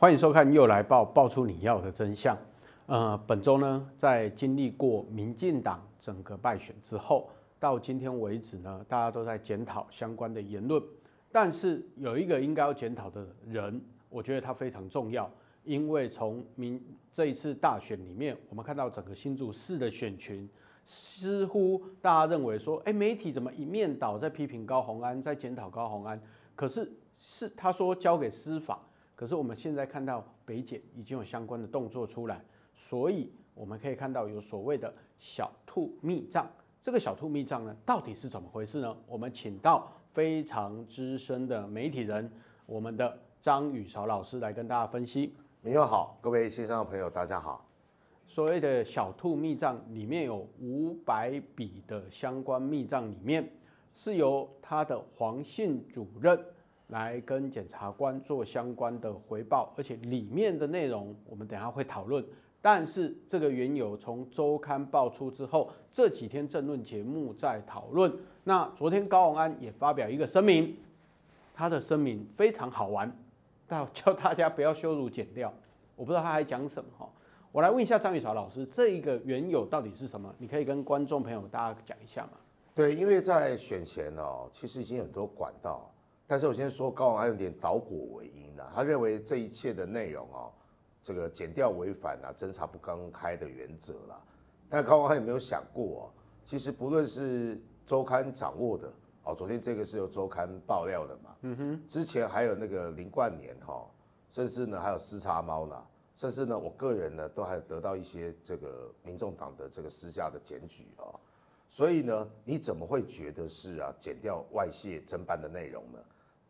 欢迎收看《又来爆》，爆出你要的真相。呃，本周呢，在经历过民进党整个败选之后，到今天为止呢，大家都在检讨相关的言论。但是有一个应该要检讨的人，我觉得他非常重要，因为从民这一次大选里面，我们看到整个新竹市的选群，似乎大家认为说，哎，媒体怎么一面倒在批评高虹安，在检讨高虹安？可是是他说交给司法。可是我们现在看到北检已经有相关的动作出来，所以我们可以看到有所谓的小兔密账。这个小兔密账呢，到底是怎么回事呢？我们请到非常资深的媒体人，我们的张宇韶老师来跟大家分析。你好，各位线上的朋友，大家好。所谓的小兔密账里面有五百笔的相关密账，里面是由他的黄姓主任。来跟检察官做相关的回报，而且里面的内容我们等下会讨论。但是这个缘由从周刊爆出之后，这几天政论节目在讨论。那昨天高虹安也发表一个声明，他的声明非常好玩，但叫大家不要羞辱剪掉。我不知道他还讲什么哈。我来问一下张宇韶老师，这一个缘由到底是什么？你可以跟观众朋友大家讲一下吗？对，因为在选前哦，其实已经很多管道。但是我先说高虹安有点倒果为因的，他认为这一切的内容哦，这个检调违反了侦查不公开的原则啦。但高虹安有没有想过哦，其实不论是周刊掌握的哦，昨天这个是由周刊爆料的嘛，嗯哼，之前还有那个林冠年哈，甚至呢还有私叉猫呢，甚至呢我个人呢都还得到一些这个民众党的这个私下的检举啊，所以呢你怎么会觉得是啊剪掉外泄侦办的内容呢？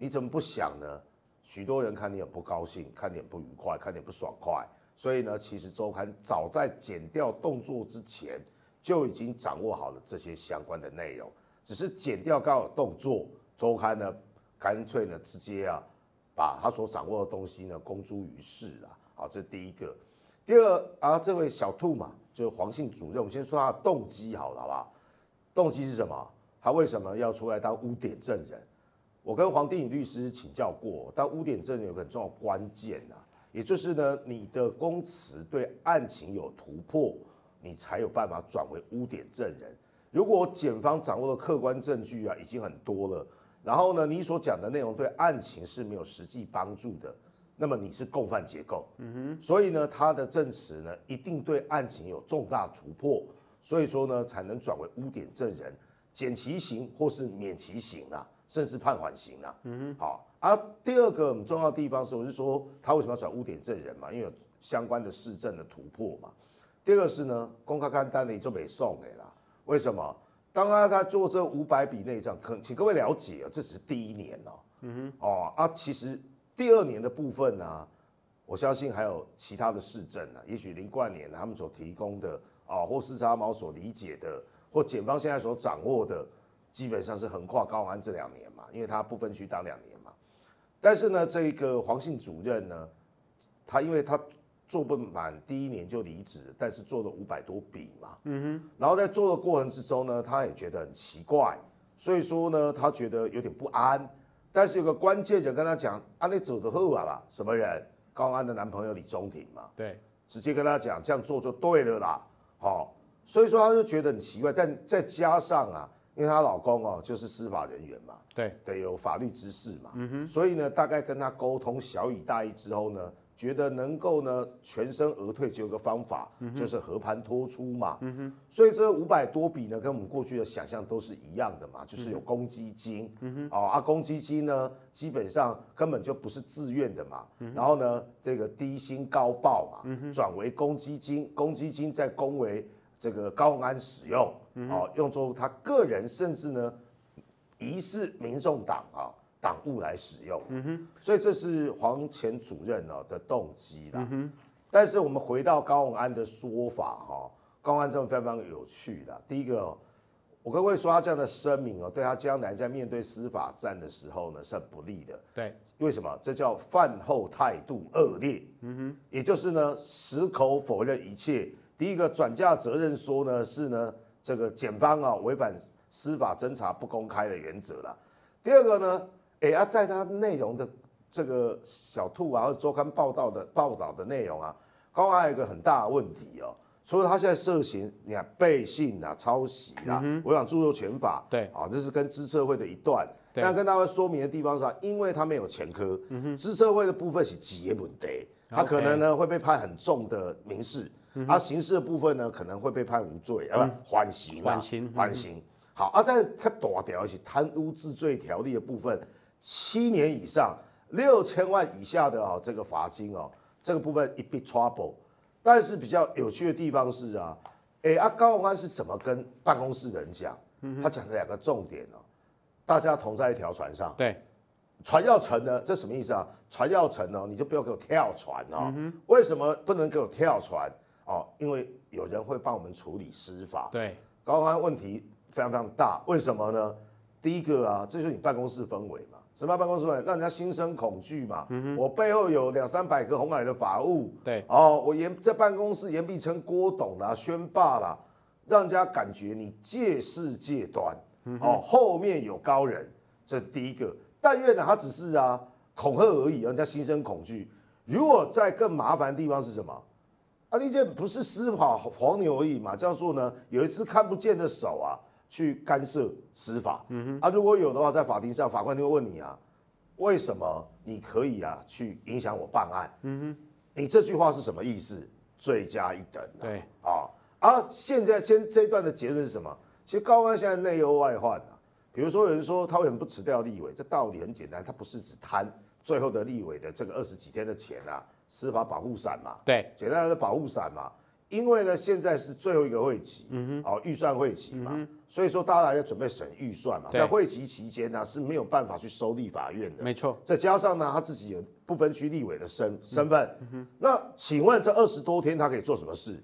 你怎么不想呢？许多人看你很不高兴，看你很不愉快，看你不爽快。所以呢，其实周刊早在剪掉动作之前就已经掌握好了这些相关的内容，只是剪掉刚有动作，周刊呢干脆呢直接啊把他所掌握的东西呢公诸于世了。好，这是第一个。第二啊，这位小兔嘛，就是黄姓主任，我们先说他的动机好了，好不好？动机是什么？他为什么要出来当污点证人？我跟黄定宇律师请教过，但污点证人有个很重要关键啊，也就是呢，你的供词对案情有突破，你才有办法转为污点证人。如果检方掌握的客观证据啊已经很多了，然后呢，你所讲的内容对案情是没有实际帮助的，那么你是共犯结构。嗯哼，所以呢，他的证词呢一定对案情有重大突破，所以说呢才能转为污点证人，减其刑或是免其刑啊。甚至判缓刑啊，嗯哼，好。而、啊、第二个很重要的地方是，我是说他为什么要转污点证人嘛？因为有相关的市政的突破嘛。第二个是呢，公开看单的就没送给啦。为什么？当他他做这五百笔内账，可请各位了解啊，这只是第一年哦。嗯哼，哦啊，其实第二年的部分呢、啊，我相信还有其他的市证啊，也许林冠年他们所提供的啊，或视察毛所理解的，或检方现在所掌握的。基本上是横跨高安这两年嘛，因为他不分区当两年嘛。但是呢，这个黄姓主任呢，他因为他做不满第一年就离职，但是做了五百多笔嘛，嗯哼。然后在做的过程之中呢，他也觉得很奇怪，所以说呢，他觉得有点不安。但是有个关键人跟他讲，啊，你走的后啊啦，什么人？高安的男朋友李中庭嘛，对，直接跟他讲这样做就对了啦，好，所以说他就觉得很奇怪，但再加上啊。因为她老公哦，就是司法人员嘛，对。对，有法律知识嘛，嗯哼，所以呢，大概跟她沟通小以大意之后呢，觉得能够呢全身而退，只有个方法，嗯、就是和盘托出嘛，嗯哼，所以这五百多笔呢，跟我们过去的想象都是一样的嘛，就是有公积金，嗯哼，哦啊，公积金呢，基本上根本就不是自愿的嘛，嗯、然后呢，这个低薪高报嘛，嗯转为公积金，公积金再公为。这个高虹安使用，哦，用作他个人，甚至呢，疑似民众党啊党务来使用，嗯哼，所以这是黄前主任哦的动机啦。但是我们回到高虹安的说法哈，高虹安这种非常有趣的。第一个，我跟各位说，他这样的声明哦，对他将来在面对司法战的时候呢，是很不利的。对，为什么？这叫饭后态度恶劣。嗯哼，也就是呢，矢口否认一切。第一个转嫁责任说呢是呢这个检方啊违反司法侦查不公开的原则了。第二个呢，哎啊在他内容的这个小兔啊，或者周刊报道的报道的内容啊，高安还有一个很大的问题哦。除了他现在涉嫌你看背信啊、抄袭啊、违反著作权法，对啊，这是跟资策会的一段。但跟大家说明的地方是，啊因为他没有前科，资策会的部分是几问题，他可能呢会被判很重的民事，而刑事的部分呢可能会被判无罪啊，不缓刑啊，缓刑，缓刑。好啊，但是他大条是贪污治罪条例的部分，七年以上六千万以下的啊这个罚金哦，这个部分一 big trouble。但是比较有趣的地方是啊，哎，啊高宏安是怎么跟办公室人讲？他讲了两个重点哦，大家同在一条船上。对，船要沉呢，这什么意思啊？船要沉哦，你就不要给我跳船哦。为什么不能给我跳船？哦，因为有人会帮我们处理司法。对，高虹安问题非常非常大，为什么呢？第一个啊，这就是你办公室氛围嘛。什么办公室氛围？让人家心生恐惧嘛。嗯、我背后有两三百个红海的法务。对。哦，我严在办公室严必称郭董啦、宣霸啦，让人家感觉你借势借端。嗯、哦，后面有高人，这第一个。但愿呢，他只是啊恐吓而已，让人家心生恐惧。如果在更麻烦的地方是什么？啊，那件不是司法黄牛而已嘛，叫做呢有一只看不见的手啊。去干涉司法，嗯哼，啊，如果有的话，在法庭上，法官就会问你啊，为什么你可以啊去影响我办案？嗯哼，你这句话是什么意思？罪加一等，啊，对，啊，啊，现在先这一段的结论是什么？其实高官现在内忧外患啊，比如说有人说他为什么不辞掉立委？这道理很简单，他不是只贪最后的立委的这个二十几天的钱啊，司法保护伞嘛，对，简单的保护伞嘛。因为呢，现在是最后一个会期，嗯哼，哦，预算会期嘛，嗯、所以说大家要准备审预算嘛，在会期期间呢是没有办法去收立法院的，没错。再加上呢，他自己有不分区立委的身身份，嗯，那请问这二十多天他可以做什么事？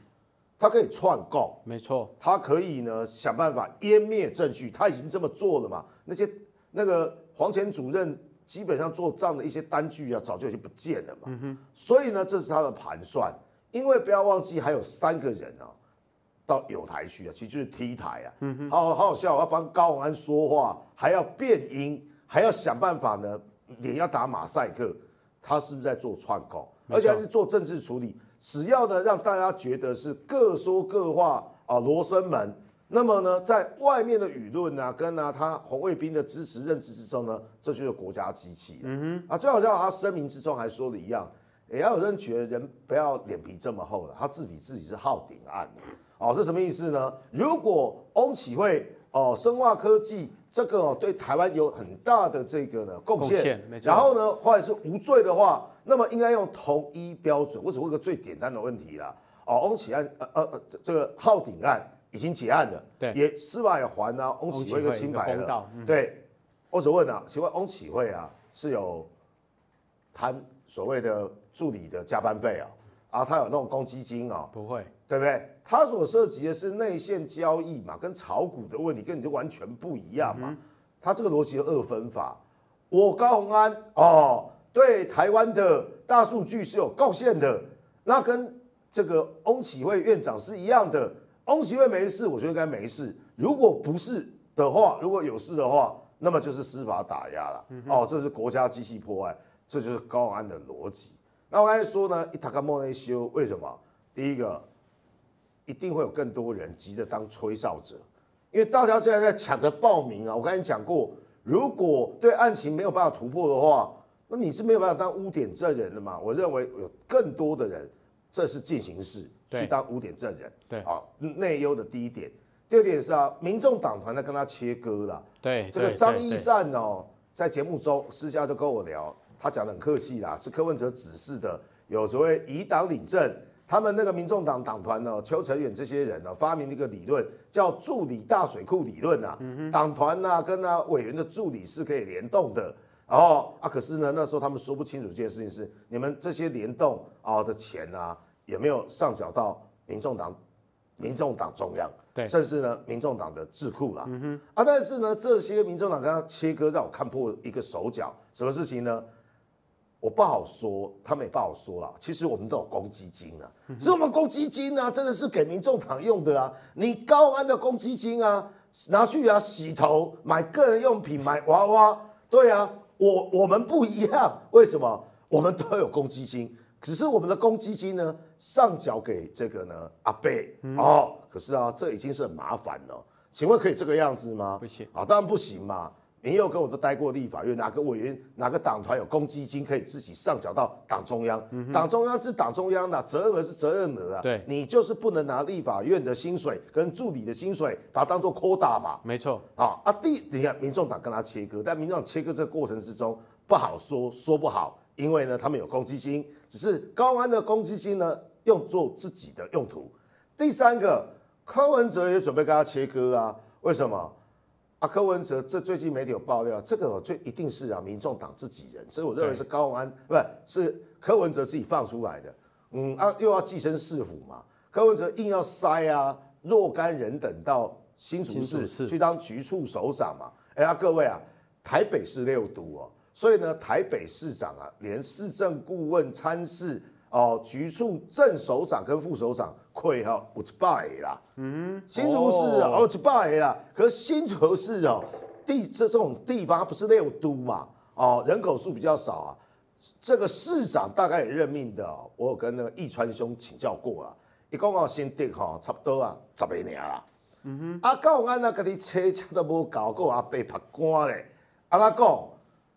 他可以串供，没错，他可以呢想办法湮灭证据，他已经这么做了嘛。那些那个黄前主任基本上做账的一些单据啊，早就已经不见了嘛，嗯。所以呢，这是他的盘算。因为不要忘记还有三个人啊，到友台去啊，其实就是 T 台啊，嗯，好好笑，要帮高虹安说话，还要变音，还要想办法呢，脸要打马赛克，他是不是在做串供？而且还是做政治处理，只要呢让大家觉得是各说各话啊，罗生门，那么呢，在外面的舆论啊，跟啊他红卫兵的支持认知之中呢，这就是国家机器，嗯哼，啊，最好像他声明之中还说的一样。也要有人觉得人不要脸皮这么厚了，他自比自己是昊鼎案哦，这什么意思呢？如果翁启慧哦，生化科技这个哦对台湾有很大的这个呢贡献，然后呢或者是无罪的话，那么应该用同一标准。我只问个最简单的问题啦，哦，翁启案呃呃这个昊鼎案已经结案了，对，也司法也还啊，翁启慧一个清白了，嗯、对，我只问啊，请问翁启慧啊是有贪所谓的？助理的加班费啊，啊，他有那种公积金啊，不会，对不对？他所涉及的是内线交易嘛，跟炒股的问题跟你就完全不一样嘛。他这个逻辑的二分法，我高鸿安哦，对台湾的大数据是有贡献的，那跟这个翁启慧院长是一样的。翁启慧没事，我觉得应该没事。如果不是的话，如果有事的话，那么就是司法打压了。哦，这是国家机器破案，这就是高安的逻辑。那我刚才说呢，伊塔卡莫内修，为什么？第一个，一定会有更多人急着当吹哨者，因为大家现在在抢着报名啊。我刚才讲过，如果对案情没有办法突破的话，那你是没有办法当污点证人的嘛？我认为有更多的人，这是进行式去当污点证人。对，啊，内忧的第一点，第二点是啊，民众党团在跟他切割了。对，这个张一善哦，在节目中私下都跟我聊。他讲的很客气啦，是柯文哲指示的，有所谓以党领政，他们那个民众党党团呢，邱成远这些人呢，发明了一个理论，叫助理大水库理论啊。党团呐跟啊委员的助理是可以联动的，然后啊，可是呢那时候他们说不清楚这件事情是，你们这些联动啊的钱啊，有没有上缴到民众党、民众党中央，对，甚至呢民众党的智库啦。啊，但是呢这些民众党跟他切割，让我看破一个手脚，什么事情呢？我不好说，他们也不好说了。其实我们都有公积金啊，是我们公积金啊，真的是给民众党用的啊。你高安的公积金啊，拿去啊洗头、买个人用品、买娃娃，对啊，我我们不一样，为什么？我们都有公积金，只是我们的公积金呢上缴给这个呢阿贝、嗯、哦，可是啊，这已经是很麻烦了。请问可以这个样子吗？不行啊，当然不行嘛。你又跟我都待过立法院，哪个委员、哪个党团有公积金可以自己上缴到党中央？党、嗯、中央是党中央的责任额是责任额啊。对，你就是不能拿立法院的薪水跟助理的薪水，把它当做 quota 嘛。没错。啊啊，第你看，民众党跟他切割，但民众党切割这个过程之中不好说，说不好，因为呢，他们有公积金，只是高安的公积金呢用作自己的用途。第三个，柯文哲也准备跟他切割啊？为什么？啊，柯文哲这最近媒体有爆料，这个最一定是啊，民众党自己人，所以我认为是高安，不是是柯文哲自己放出来的。嗯啊，又要寄生市府嘛，柯文哲硬要塞啊若干人等到新竹市去当局处首长嘛。哎呀，各位啊，台北市六都哦，所以呢，台北市长啊，连市政顾问、参事。哦，局处正首长跟副首长亏哈五十八啦，嗯，新竹市哦五十八啦，可是新竹市哦地这这种地方不是六都嘛，哦人口数比较少啊，这个市长大概也任命的，我有跟那个易川兄请教过了，一共哦先定哈差不多啊十几年啦，嗯哼，啊高虹安那个你车车都无搞过阿被拍官嘞，阿拉讲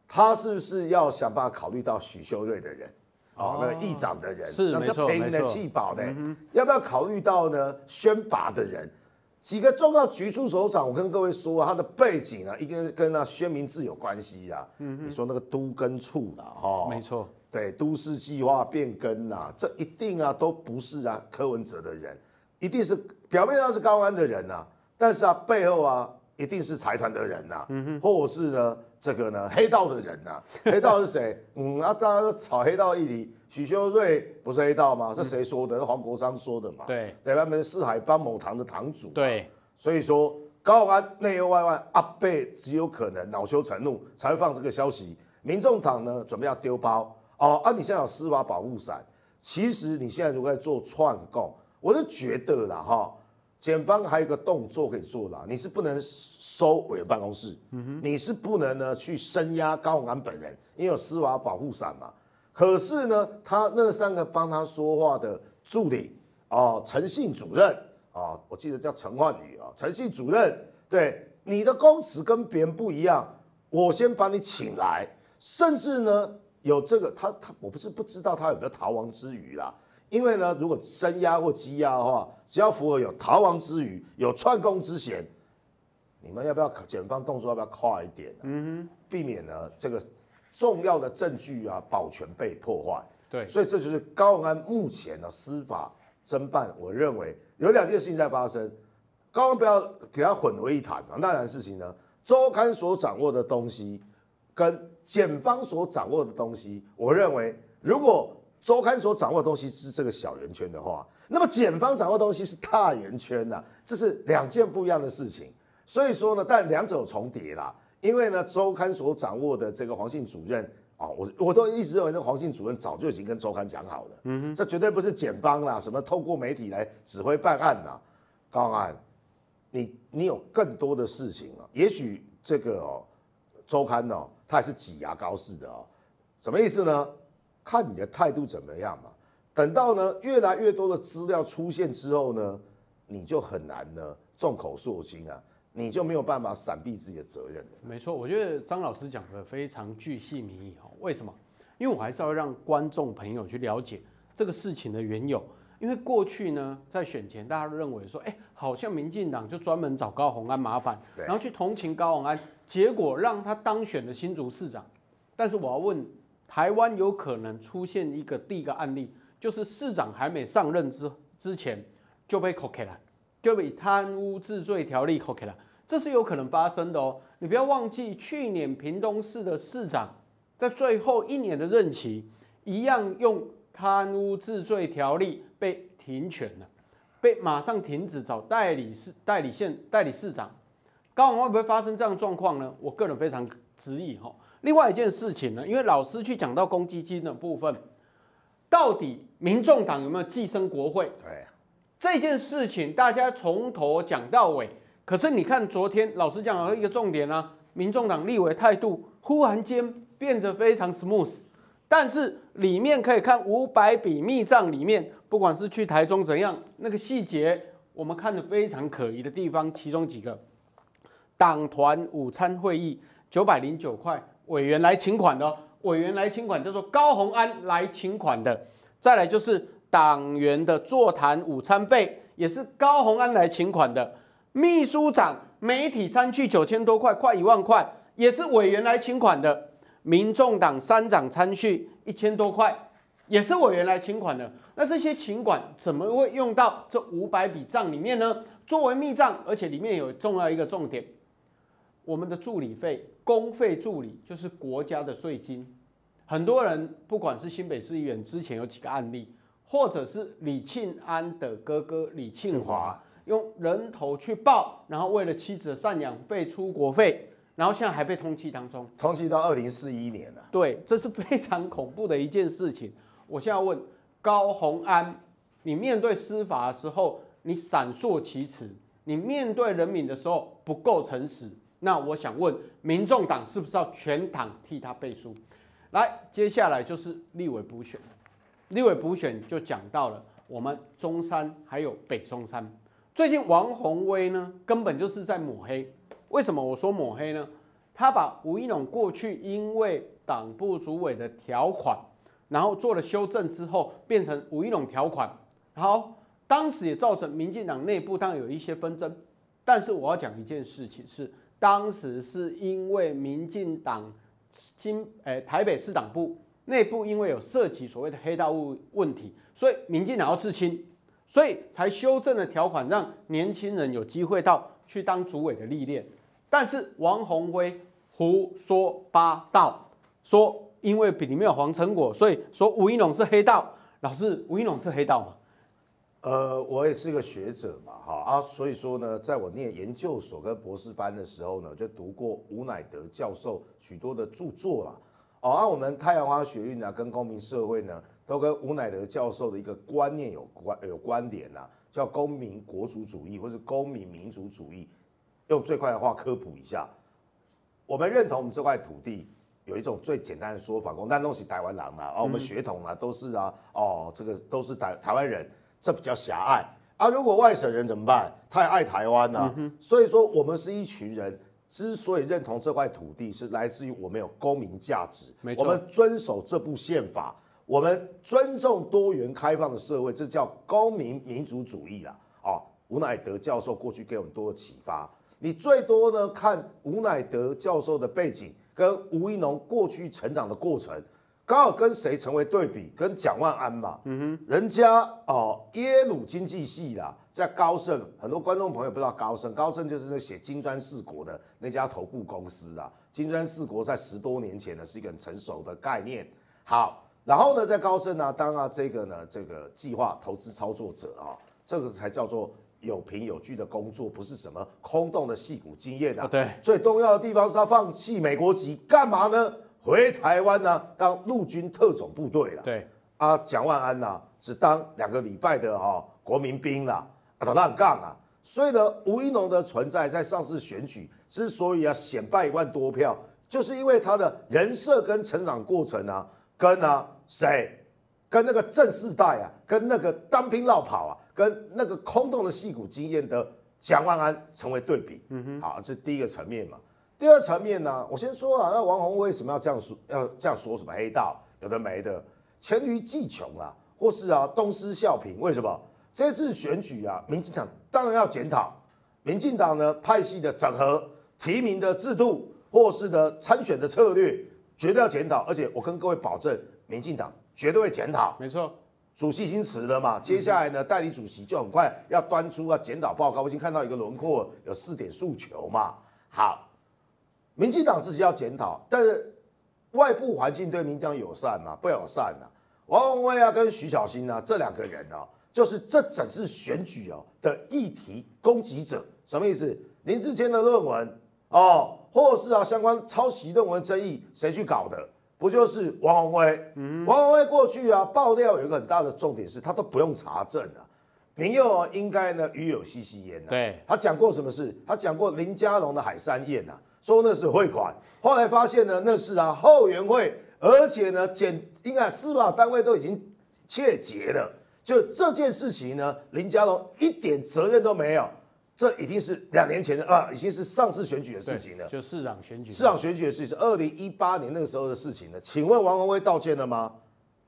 他是不是要想办法考虑到许修睿的人？哦，那个议长的人，是那叫赔你的弃保的，嗯、要不要考虑到呢？宣拔的人，几个重要局处首长，我跟各位说，他的背景啊，一定跟那宣明志有关系啊。嗯，你说那个都跟处的哈，没错，对，都市计划变更啊，这一定啊都不是啊柯文哲的人，一定是表面上是高虹安的人呐、啊，但是啊背后啊一定是财团的人呐、啊，嗯，或者是呢？这个呢，黑道的人呐、啊，黑道是谁？嗯，啊，大家都炒黑道议题，许修睿不是黑道吗？是谁说的？是黄国昌说的嘛？对，对，他们四海帮某堂的堂主。对，所以说高虹安内忧外患，阿伯只有可能恼羞成怒才会放这个消息。民众党呢，准备要丢包哦。啊，你现在有司法保护伞，其实你现在如果在做串供，我是觉得啦哈。检方还有一个动作可以做啦，你是不能收委员办公室，你是不能呢去声押高虹安本人，因为有司法保护伞嘛。可是呢，他那三个帮他说话的助理哦，陈信主任啊、哦，我记得叫陈焕宇啊，陈信主任，对你的公职跟别人不一样，我先把你请来，甚至呢有这个他他我不是不知道他有没有逃亡之余啦。因为呢，如果声压或羁押的话，只要符合有逃亡之余、有串供之嫌，你们要不要检方动作要不要快一点呢？嗯哼，避免呢这个重要的证据啊保全被破坏。对，所以这就是高虹安目前的司法侦办，我认为有两件事情在发生。高虹安不要给他混为一谈啊！那两件事情呢，周刊所掌握的东西跟检方所掌握的东西，我认为如果。周刊所掌握的东西是这个小圆圈的话，那么检方掌握的东西是大圆圈呐、这是两件不一样的事情。所以说呢，但两者有重叠啦。因为呢，周刊所掌握的这个黄姓主任啊、我我都一直认为那黄姓主任早就已经跟周刊讲好了。嗯哼，这绝对不是检方啦，什么透过媒体来指挥办案呐。高虹安，你你有更多的事情啊。也许这个哦，周刊哦，它还是挤牙膏式的哦，什么意思呢？看你的态度怎么样嘛？等到呢越来越多的资料出现之后呢，你就很难呢众口铄金啊，你就没有办法闪避自己的责任了。没错，我觉得张老师讲的非常具细靡遗哈。为什么？因为我还是要让观众朋友去了解这个事情的缘由。因为过去呢，在选前大家都认为说，哎，好像民进党就专门找高鸿安麻烦，然后去同情高鸿安，结果让他当选了新竹市长。但是我要问。台湾有可能出现一个第一个案例，就是市长还没上任之之前就被扣起来，就被贪污治罪条例扣起来，这是有可能发生的哦。你不要忘记，去年屏东市的市长在最后一年的任期，一样用贪污治罪条例被停权了，被马上停止找代理市代理县代理市长。高雄会不会发生这样的状况呢？我个人非常质疑哈。另外一件事情呢，因为老师去讲到公积金的部分，到底民众党有没有寄生国会？对，这件事情大家从头讲到尾。可是你看昨天老师讲了一个重点啊，民众党立委态度忽然间变得非常 smooth，但是里面可以看五百笔密账里面，不管是去台中怎样，那个细节我们看的非常可疑的地方，其中几个，党团午餐会议九百零九块，委员来请款的哦，委员来请款叫做高虹安来请款的，再来就是党员的座谈午餐费，也是高虹安来请款的，秘书长媒体餐具九千多块，快一万块。也是委员来请款的，民众党三长餐序一千多块，也是委员来请款的。那这些请款怎么会用到这五百笔账里面呢？作为密账，而且里面有重要一个重点，我们的助理费、公费助理就是国家的税金。很多人不管是新北市议员之前有几个案例，或者是李庆安的哥哥李庆华用人头去报，然后为了妻子的赡养费、出国费。然后现在还被通缉当中，通缉到二零四一年了。对，这是非常恐怖的一件事情。我现在要问高虹安，你面对司法的时候，你闪烁其词；你面对人民的时候不够诚实。那我想问，民众党是不是要全党替他背书？来，接下来就是立委补选。立委补选就讲到了我们中山还有北中山。最近王鸿薇呢，根本就是在抹黑。为什么我说抹黑呢？他把吴怡农过去因为党部主委的条款，然后做了修正之后，变成吴怡农条款。好，当时也造成民进党内部当然有一些纷争。但是我要讲一件事情是，当时是因为民进党新诶台北市党部内部因为有涉及所谓的黑道物问题，所以民进党要自清，所以才修正了条款，让年轻人有机会到去当主委的历练。但是王鸿薇胡说八道，说因为里面有黄成果，所以说吴一龙是黑道。老师，吴一龙是黑道吗？呃，我也是个学者嘛，哈啊，所以说呢，在我念研究所跟博士班的时候呢，就读过吴乃德教授许多的著作啦。哦，啊，我们太阳花学运呢，跟公民社会呢，都跟吴乃德教授的一个观念有关有关联呐，叫公民国主主义或是公民民族主义。用最快的话科普一下，我们认同我们这块土地有一种最简单的说法，讲咱都是台湾人嘛，而我们血统啊都是啊，哦，这个都是台台湾人，这比较狭隘啊。如果外省人怎么办？太爱台湾了、啊嗯，所以说我们是一群人，之所以认同这块土地，是来自于我们有公民价值，我们遵守这部宪法，我们尊重多元开放的社会，这叫公民民主主义啦。啊，吴乃德教授过去给我们多启发。你最多呢看吴乃德教授的背景跟吴一农过去成长的过程，刚好跟谁成为对比？跟蒋万安嘛。嗯哼，人家哦耶鲁经济系啦，在高盛，很多观众朋友不知道高盛，高盛就是那写金砖四国的那家投顾公司啊。金砖四国在十多年前呢是一个很成熟的概念。好，然后呢在高盛呢当啊这个呢这个计划投资操作者啊，这个才叫做。有凭有据的工作，不是什么空洞的戏骨经验啊。对，最重要的地方是他放弃美国籍，干嘛呢？回台湾呢，当陆军特种部队了。对啊，蒋万安呐，只当两个礼拜的哈国民兵啦，啊，他很杠啊。所以呢，吴一农的存在在上次选举之所以啊险败一万多票，就是因为他的人设跟成长过程啊，跟啊谁，跟那个正世代啊，跟那个当兵绕跑啊。跟那个空洞的戏骨经验的蒋万安成为对比，嗯哼，好，这是第一个层面嘛。第二层面呢，我先说啊，那王鸿薇为什么要这样说？要这样说什么黑道？有的没的，黔驴技穷啊，或是啊东施效颦？为什么？这次选举啊，民进党当然要检讨，民进党呢派系的整合、提名的制度，或是呢参选的策略，绝对要检讨。而且我跟各位保证，民进党绝对会检讨。没错。主席已经辞了嘛，接下来呢，代理主席就很快要端出啊检讨报告。我已经看到一个轮廓，有四点诉求嘛。好，民进党自己要检讨，但是外部环境对民进党友善吗？不友善啊。王宏威啊，跟徐小新啊，这两个人啊，就是这整次选举哦的议题攻击者。什么意思？林志坚的论文哦，或是啊相关抄袭论文争议，谁去搞的？不就是王宏威？嗯，王宏威过去啊爆料有一个很大的重点是，他都不用查证啊，民众啊应该呢与有戚戚焉呐。对，他讲过什么事？他讲过林佳龙的海山宴呐，说那是汇款，后来发现呢，那是啊后援会，而且呢检应该司法单位都已经切结了，就这件事情呢，林佳龙一点责任都没有，这已经是两年前的啊，已经是上次选举的事情了，就市长选举，市长选举的事情是二零一八年那个时候的事情了，请问王宏威道歉了吗？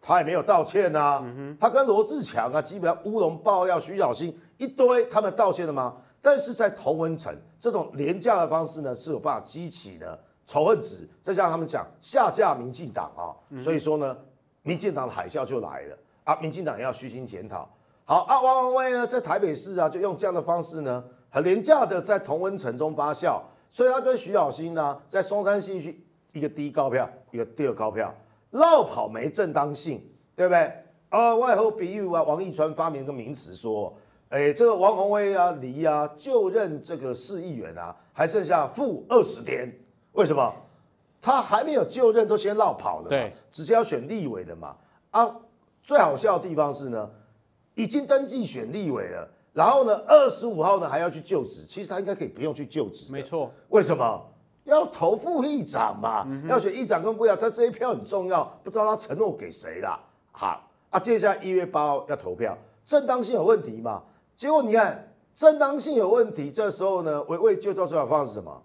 他也没有道歉啊，嗯、他跟罗智强啊，基本上乌龙爆料，徐小新一堆，他们道歉了吗？但是在同温层这种廉价的方式呢，是有办法激起呢仇恨值，再加上他们讲下架民进党啊，所以说呢，民进党的海啸就来了啊，民进党也要虚心检讨。好啊，汪汪威呢，在台北市啊，就用这样的方式呢，很廉价的在同温层中发酵，所以他跟徐小新呢，在松山信义区一个第一高票，一个第二高票。落跑没正当性，对不对？啊，外后比喻啊，王义川发明一个名词说，哎，这个王宏威啊离啊就任这个市议员啊，还剩下负二十天，为什么？他还没有就任，都先落跑了嘛，对，直接要选立委的嘛。啊，最好笑的地方是呢，已经登记选立委了，然后呢，二十五号呢还要去就职，其实他应该可以不用去就职，没错。为什么？要投副议长嘛，嗯、要选议长跟副议长，这这一票很重要。不知道他承诺给谁啦。好啊，接下来一月八号要投票，正当性有问题嘛？结果你看，正当性有问题，这时候呢，维维旧造最好方式是什么？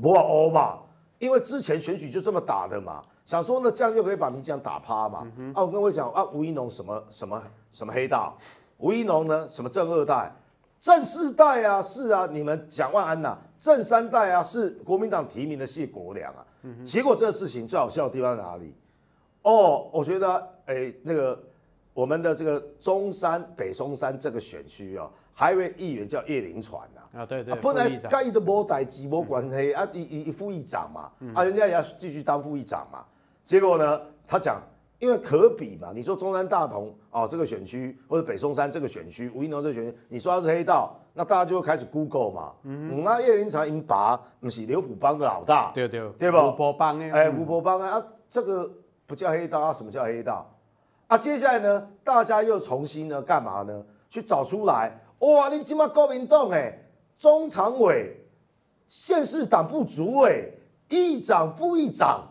不欧嘛，因为之前选举就这么打的嘛，想说呢，这样就可以把民进党打趴嘛。嗯、啊，我跟各位讲啊，吴怡农什么什么什么黑道？吴怡农呢？什么正二代？正四代啊，是啊，你们蒋万安呐、啊。正三代啊，是国民党提名的谢国良啊，结果这个事情最好笑的地方在哪里？哦，我觉得哎、欸，那个我们的这个中山北松山这个选区哦，还有一位议员叫叶林传啊，啊对对，本来该的无代志无关系啊，一一副议长嘛，啊人家也要继续当副议长嘛，结果呢，他讲。因为可比嘛，你说中山大同哦这个选区，或者北松山这个选区，吴怡农这个选区，你说他是黑道，那大家就会开始 Google 嘛。嗯，那叶林长因拔不是刘普邦的老大，对对对吧？吴伯邦哎，哎吴伯邦啊，这个不叫黑道啊，什么叫黑道？啊，接下来呢，大家又重新呢干嘛呢？去找出来，哇，你今嘛国民党哎，中常委、县市党部主委、议长、副议长。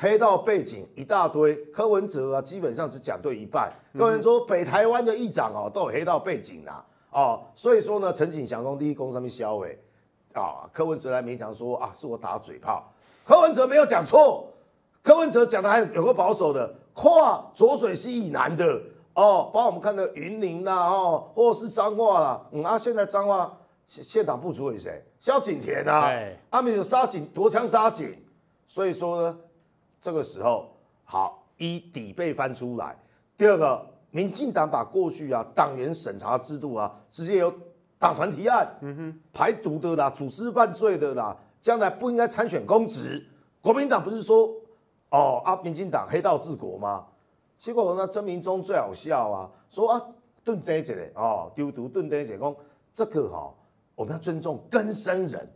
黑道背景一大堆，柯文哲啊，基本上只讲对一半。柯文哲说北台湾的议长哦，都有黑道背景啦，哦，所以说呢，陈景祥从第一公上面销毁啊，柯文哲来勉强说啊，是我打嘴炮，柯文哲没有讲错，柯文哲讲的还有个保守的，跨浊水溪以南的哦，包括我们看的云林呐，哦，或者是彰化啦，嗯啊，现在彰化县党部主委谁？萧景田啊，他们有杀警夺枪杀警，所以说呢。这个时候，好，一底被翻出来。第二个，民进党把过去啊党员审查制度啊，直接由党团提案，嗯哼，排毒的啦，组织犯罪的啦，将来不应该参选公职。国民党不是说，哦啊，民进党黑道治国吗？结果呢，曾明忠最好笑啊，说啊，顿呆子嘞，哦，丢毒顿呆子，讲这个哈、哦，我们要尊重根生人。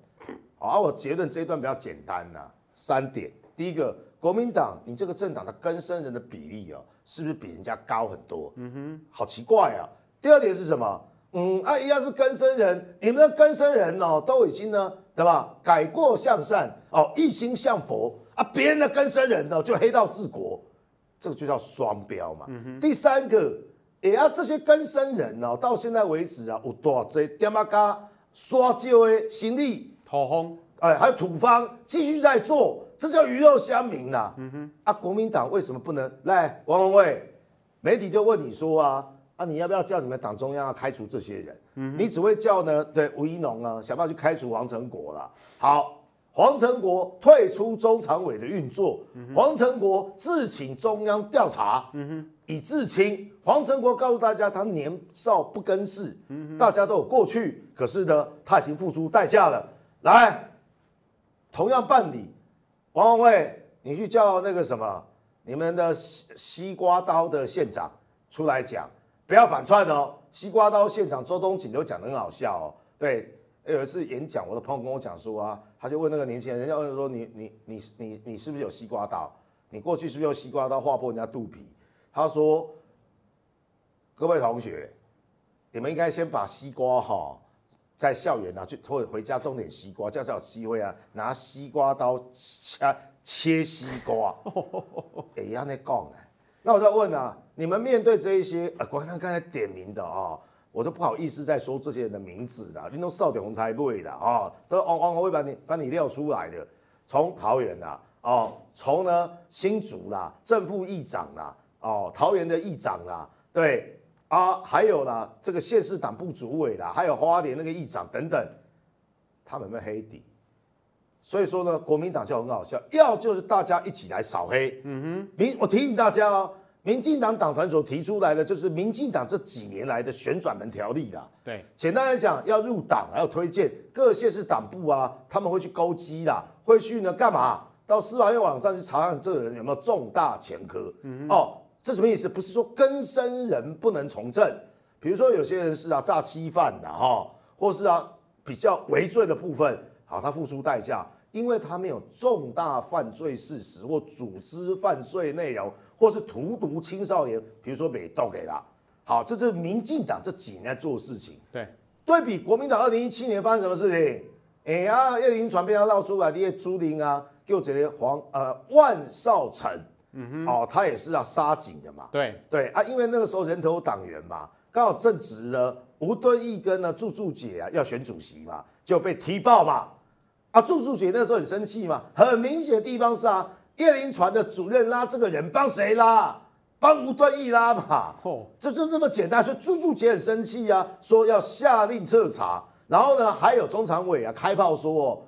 好，啊、我结论这一段比较简单呐、啊，三点，第一个。国民党，你这个政党的根生人的比例哦，是不是比人家高很多？嗯哼，好奇怪啊。第二点是什么？嗯，啊，一样是根生人，你们的根生人哦，都已经呢，对吧？改过向善哦，一心向佛啊。别人的根生人呢，就黑道治国，这个就叫双标嘛。嗯。第三个，也要这些根生人哦，到现在为止啊，有多少这点啊加刷旧的行李土方，哎，还有土方继续在做。这叫鱼肉乡民呐！嗯哼，啊，国民党为什么不能来？王文卫，媒体就问你说啊，啊，你要不要叫你们党中央要开除这些人？嗯，你只会叫呢？对，吴一农啊，想办法去开除王成国了。好，黄成国退出中常委的运作，黄成国自请中央调查，嗯，以自清。黄成国告诉大家，他年少不更事，嗯，大家都有过去，可是呢，他已经付出代价了。来，同样办理。王鸿薇，你去叫那个什么，你们的西西瓜刀的县长出来讲，不要反串哦。西瓜刀县长周东锦都讲得很好笑哦。对，有一次演讲，我的朋友跟我讲说啊，他就问那个年轻人，人家问说你你你你你是不是有西瓜刀？你过去是不是用西瓜刀划破人家肚皮？他说，各位同学，你们应该先把西瓜哈在校园啊，去或者回家种点西瓜，叫叫机会啊，拿西瓜刀切切西瓜，哎呀，那讲哎，那我再问啊，你们面对这一些啊，刚刚刚才点名的啊、哦，我都不好意思再说这些人的名字了，你都少点红台位的啊，都往往会把你把你撂出来的，从桃园啦哦，从呢新竹啦，正副议长啦，哦，桃园的议长啦，对。啊，还有啦，这个县市党部主委啦，还有花莲那个议长等等，他们有没有黑底？所以说呢，国民党就很好笑，要就是大家一起来扫黑。嗯哼，民我提醒大家哦，民进党党团所提出来的就是民进党这几年来的旋转门条例啦。对，简单来讲，要入党还要推荐各县市党部啊，他们会去勾稽啦，会去呢干嘛？到司法院网站去查看这个人有没有重大前科。嗯哦。这什么意思？不是说根生人不能从政，比如说有些人是啊诈欺犯的哈，或是啊比较违罪的部分，好，他付出代价，因为他没有重大犯罪事实或组织犯罪内容，或是荼毒青少年，比如说被盗给他。好，这是民进党这几年在做的事情。对，对比国民党二零一七年发生什么事情？哎呀，叶林传被他闹出来，这些朱林啊，就这些黄呃万少成。嗯哼，哦，他也是要杀警的嘛。对对啊，因为那个时候人头党员嘛，刚好正值呢吴敦义跟呢祝祝姐啊要选主席嘛，就被踢爆嘛。啊，祝祝姐那时候很生气嘛，很明显的地方是啊，叶林船的主任拉这个人帮谁拉？帮吴敦义拉嘛。哦，这就这么简单，所以祝祝姐很生气啊，说要下令彻查。然后呢，还有中常委啊开炮说，哦，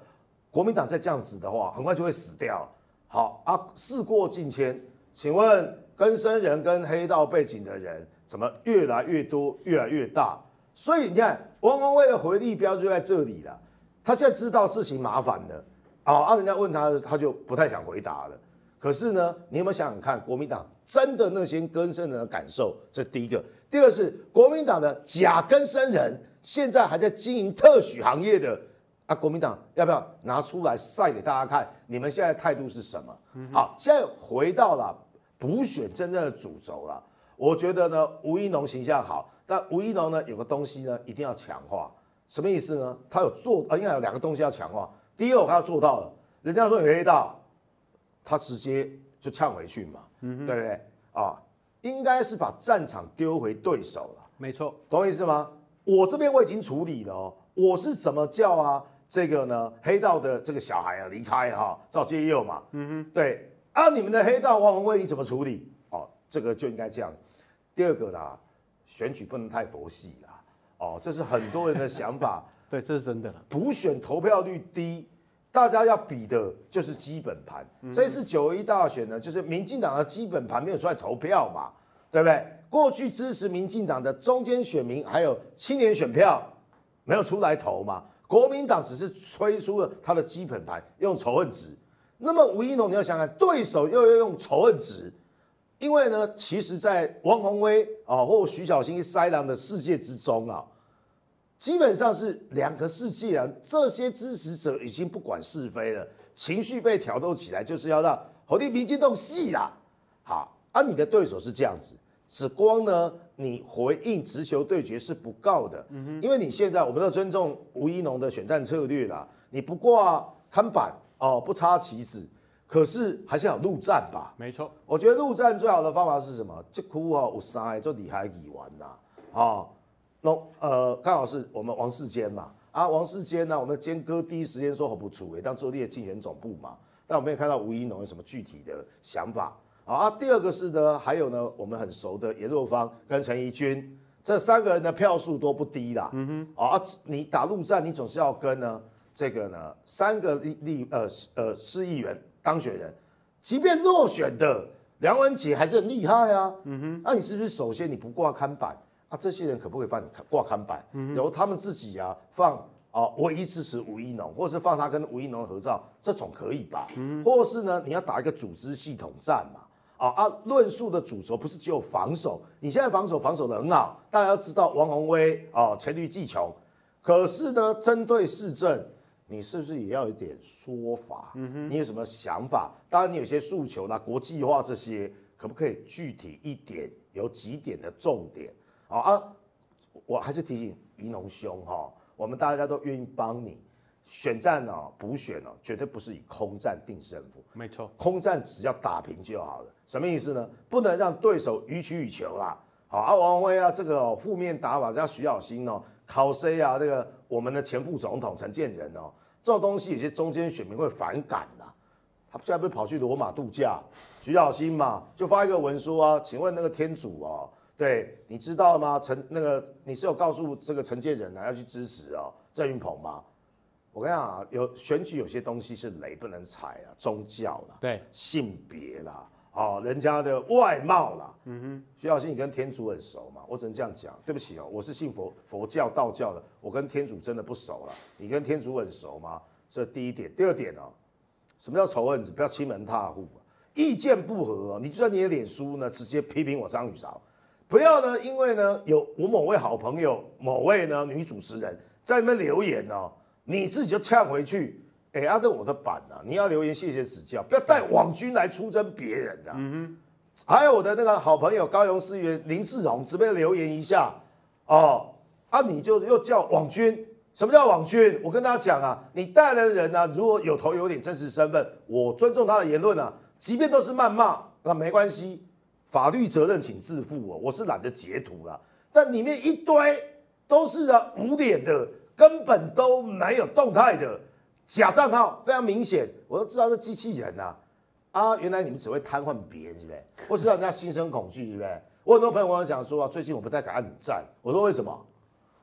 国民党再这样子的话，很快就会死掉。好啊，事过境迁，请问跟生人跟黑道背景的人怎么越来越多、越来越大？所以你看，王鸿薇的回力标就在这里了。他现在知道事情麻烦了，啊，人家问他，他就不太想回答了。可是呢，你有没有想想看，国民党真的那些根生人的感受？这第一个，第二是国民党的假根生人，现在还在经营特许行业的。啊，国民党要不要拿出来晒给大家看？你们现在态度是什么？嗯、好，现在回到了补选真正的主轴了。我觉得呢，吴一农形象好，但吴一农呢有个东西呢一定要强化，什么意思呢？他有做啊，应该有两个东西要强化。第一个，我看他做到了，人家说有黑道，他直接就呛回去嘛，嗯、对不对？啊，应该是把战场丢回对手了。没错，懂我意思吗？我这边我已经处理了哦，我是怎么叫啊？这个呢，黑道的这个小孩啊，离开哈，赵介佑嘛，嗯哼，对，啊，你们的黑道王鸿薇你怎么处理？哦，这个就应该这样。第二个啦，选举不能太佛系啦，哦，这是很多人的想法，对，这是真的。补选投票率低，大家要比的就是基本盘。嗯、这次九一大选呢，就是民进党的基本盘没有出来投票嘛，对不对？过去支持民进党的中间选民还有青年选票没有出来投嘛。国民党只是吹出了他的基本盘，用仇恨值。那么吴一农，你要想想，对手又要用仇恨值，因为呢，其实，在王宏威啊或徐小新一塞狼的世界之中啊，基本上是两个世界啊。这些支持者已经不管是非了，情绪被挑逗起来，就是要让侯立民进动戏啦。好，而、啊、你的对手是这样子。只光呢，你回应直球对决是不够的，因为你现在我们要尊重吴一农的选战策略啦，你不挂看板哦，不插旗子，可是还是要陆战吧？没错，我觉得陆战最好的方法是什么？这哭哈五三就厉害语完呐，啊，那呃刚好是我们王世坚嘛，啊王世坚呢，我们坚哥第一时间说好不出，当做列竞选总部嘛，但我没有看到吴怡农有什么具体的想法。啊，第二个是呢，还有呢，我们很熟的严若芳跟陈怡君这三个人的票数都不低啦。嗯哼，啊，你打陆战，你总是要跟呢这个呢三个立立呃呃市议员当选人，即便落选的梁文杰还是很厉害啊。嗯哼，那你是不是首先你不挂看板啊？这些人可不可以帮你挂看板？嗯，由他们自己啊放啊，唯一支持吴一农，或是放他跟吴一农合照，这种可以吧？嗯，或是呢，你要打一个组织系统战嘛。啊啊！论述的主轴不是只有防守，你现在防守防守的很好，大家要知道王宏威啊黔驴技穷，可是呢，针对市政，你是不是也要有一点说法？嗯哼，你有什么想法？当然，你有些诉求啦，国际化这些，可不可以具体一点？有几点的重点？啊啊！我还是提醒怡农兄哈，我们大家都愿意帮你。选战呢、哦，补选呢、哦，绝对不是以空战定胜负。没错，空战只要打平就好了。什么意思呢？不能让对手予取予求啦。好啊，王威啊，这个负、哦、面打法，像徐小新哦，考 C 啊，这个我们的前副总统陈建仁哦，这种东西有些中间选民会反感的。他现在不是跑去罗马度假？徐小新嘛，就发一个文书啊，请问那个天主哦，对，你知道吗？陈那个你是有告诉这个承建人啊，要去支持哦郑云鹏吗？我跟你讲啊，有选举有些东西是雷不能踩啊，宗教啦，对，性别啦，哦，人家的外貌啦，嗯哼，徐小新，你跟天主很熟嘛？我只能这样讲，对不起哦，我是信佛佛教道教的，我跟天主真的不熟了。你跟天主很熟吗？这第一点，第二点哦，什么叫仇恨值？不要欺门踏户，意见不合，你就算你的脸书呢，直接批评我张宇韶，不要呢，因为呢有我某位好朋友，某位呢女主持人在那边留言哦。你自己就呛回去，哎、欸，阿德我的板啊，你要留言谢谢指教，不要带网军来出征别人的、啊。嗯哼，还有我的那个好朋友高雄市议员林志荣，这边留言一下哦，啊，你就又叫网军？什么叫网军？我跟大家讲啊，你带来的人呢、啊，如果有头有脸真实身份，我尊重他的言论啊，即便都是谩骂，那没关系，法律责任请自负哦，我是懒得截图了，但里面一堆都是啊无脸的。根本都没有动态的假账号，非常明显，我都知道是机器人呐、啊。啊，原来你们只会瘫痪别人，是不是？或是让人家心生恐惧，是不是？我很多朋友跟我讲说啊，最近我不太敢按赞。我说为什么？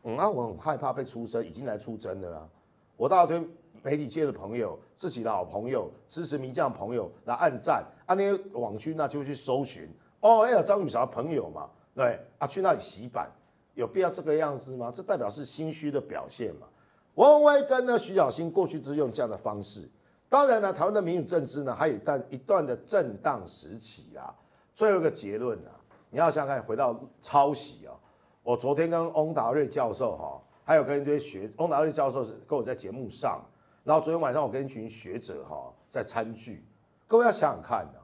嗯啊，我很害怕被出征，已经来出征了啊。我大堆媒体界的朋友、自己的好朋友、支持名将的朋友来按赞，啊，那些网军那就去搜寻。哦，哎呀，张宇韶朋友嘛，对啊，去那里洗版。有必要这个样子吗？这代表是心虚的表现嘛？王鸿薇跟呢徐小新过去都是用这样的方式。当然呢，台湾的民主政治呢还有一段一段的震荡时期啊。最后一个结论啊，你要想想看，回到抄袭啊。我昨天跟翁达瑞教授哈，还有跟一堆学翁达瑞教授是跟我在节目上，然后昨天晚上我跟一群学者哈在餐聚。各位要想想看啊，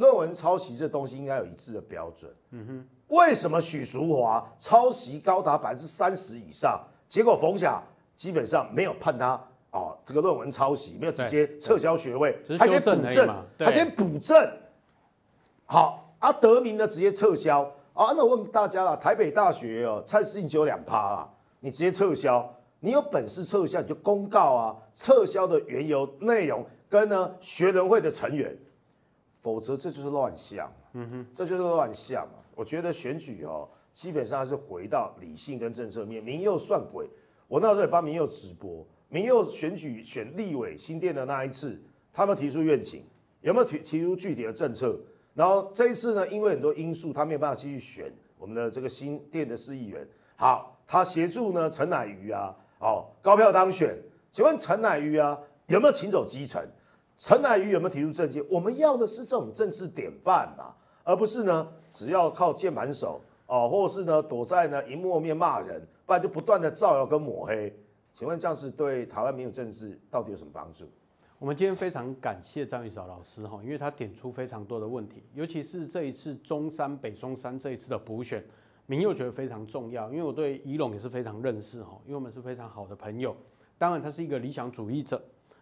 论文抄袭这东西应该有一致的标准。嗯哼。为什么许淑华抄袭高达百分之三十以上，结果冯霞基本上没有判他哦，这个论文抄袭，没有直接撤销学位，还可以补正，还可以补正。好，啊，德明的直接撤销啊。那我问大家了，台北大学哦，蔡适应只有两趴啊，你直接撤销，你有本事撤销你就公告啊，撤销的缘由、内容跟呢学人会的成员，否则这就是乱象。嗯哼，这就是乱象嘛。我觉得选举哦，基本上是回到理性跟政策面。民佑算鬼，我那时候也帮民佑直播。民佑选举选立委新店的那一次，他们提出愿景，有没有提提出具体的政策？然后这一次呢，因为很多因素，他没有办法继续选我们的这个新店的市议员。好，他协助呢陈乃瑜啊，哦高票当选。请问陈乃瑜啊，有没有请走基层？陈乃瑜有没有提出政见？我们要的是这种政治典范嘛。而不是呢，只要靠键盘手哦，或是呢躲在呢荧幕面骂人，不然就不断的造谣跟抹黑。请问这样是对台湾民主政治到底有什么帮助？我们今天非常感谢张宇韶老师哈，因为他点出非常多的问题，尤其是这一次中山北松山这一次的补选，民佑觉得非常重要，因为我对宜农也是非常认识哈，因为我们是非常好的朋友。当然他是一个理想主义者，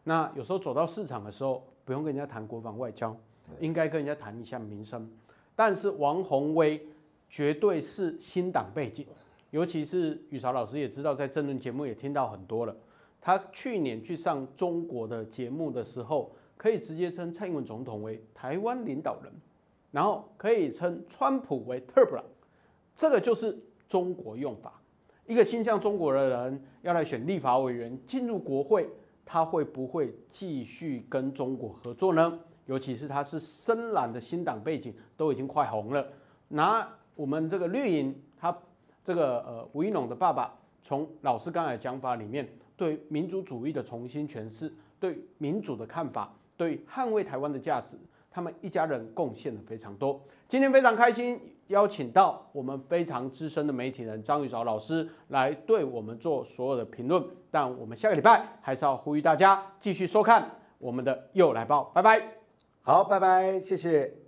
那有时候走到市场的时候，不用跟人家谈国防外交，应该跟人家谈一下民生。但是王宏威绝对是新党背景，尤其是宇韶老师也知道，在政论节目也听到很多了。他去年去上中国的节目的时候，可以直接称蔡英文总统为台湾领导人，然后可以称川普为特朗普，这个就是中国用法。一个心向中国的人要来选立法委员进入国会，他会不会继续跟中国合作呢？尤其是他是深蓝的新党背景，都已经快红了。拿我们这个绿营，他这个呃吴一农的爸爸，从老师刚才讲法里面，对民族主义的重新诠释，对民主的看法，对捍卫台湾的价值，他们一家人贡献了非常多。今天非常开心，邀请到我们非常资深的媒体人张宇韶老师来对我们做所有的评论。但我们下个礼拜还是要呼吁大家继续收看我们的又来报，拜拜。好，拜拜，谢谢。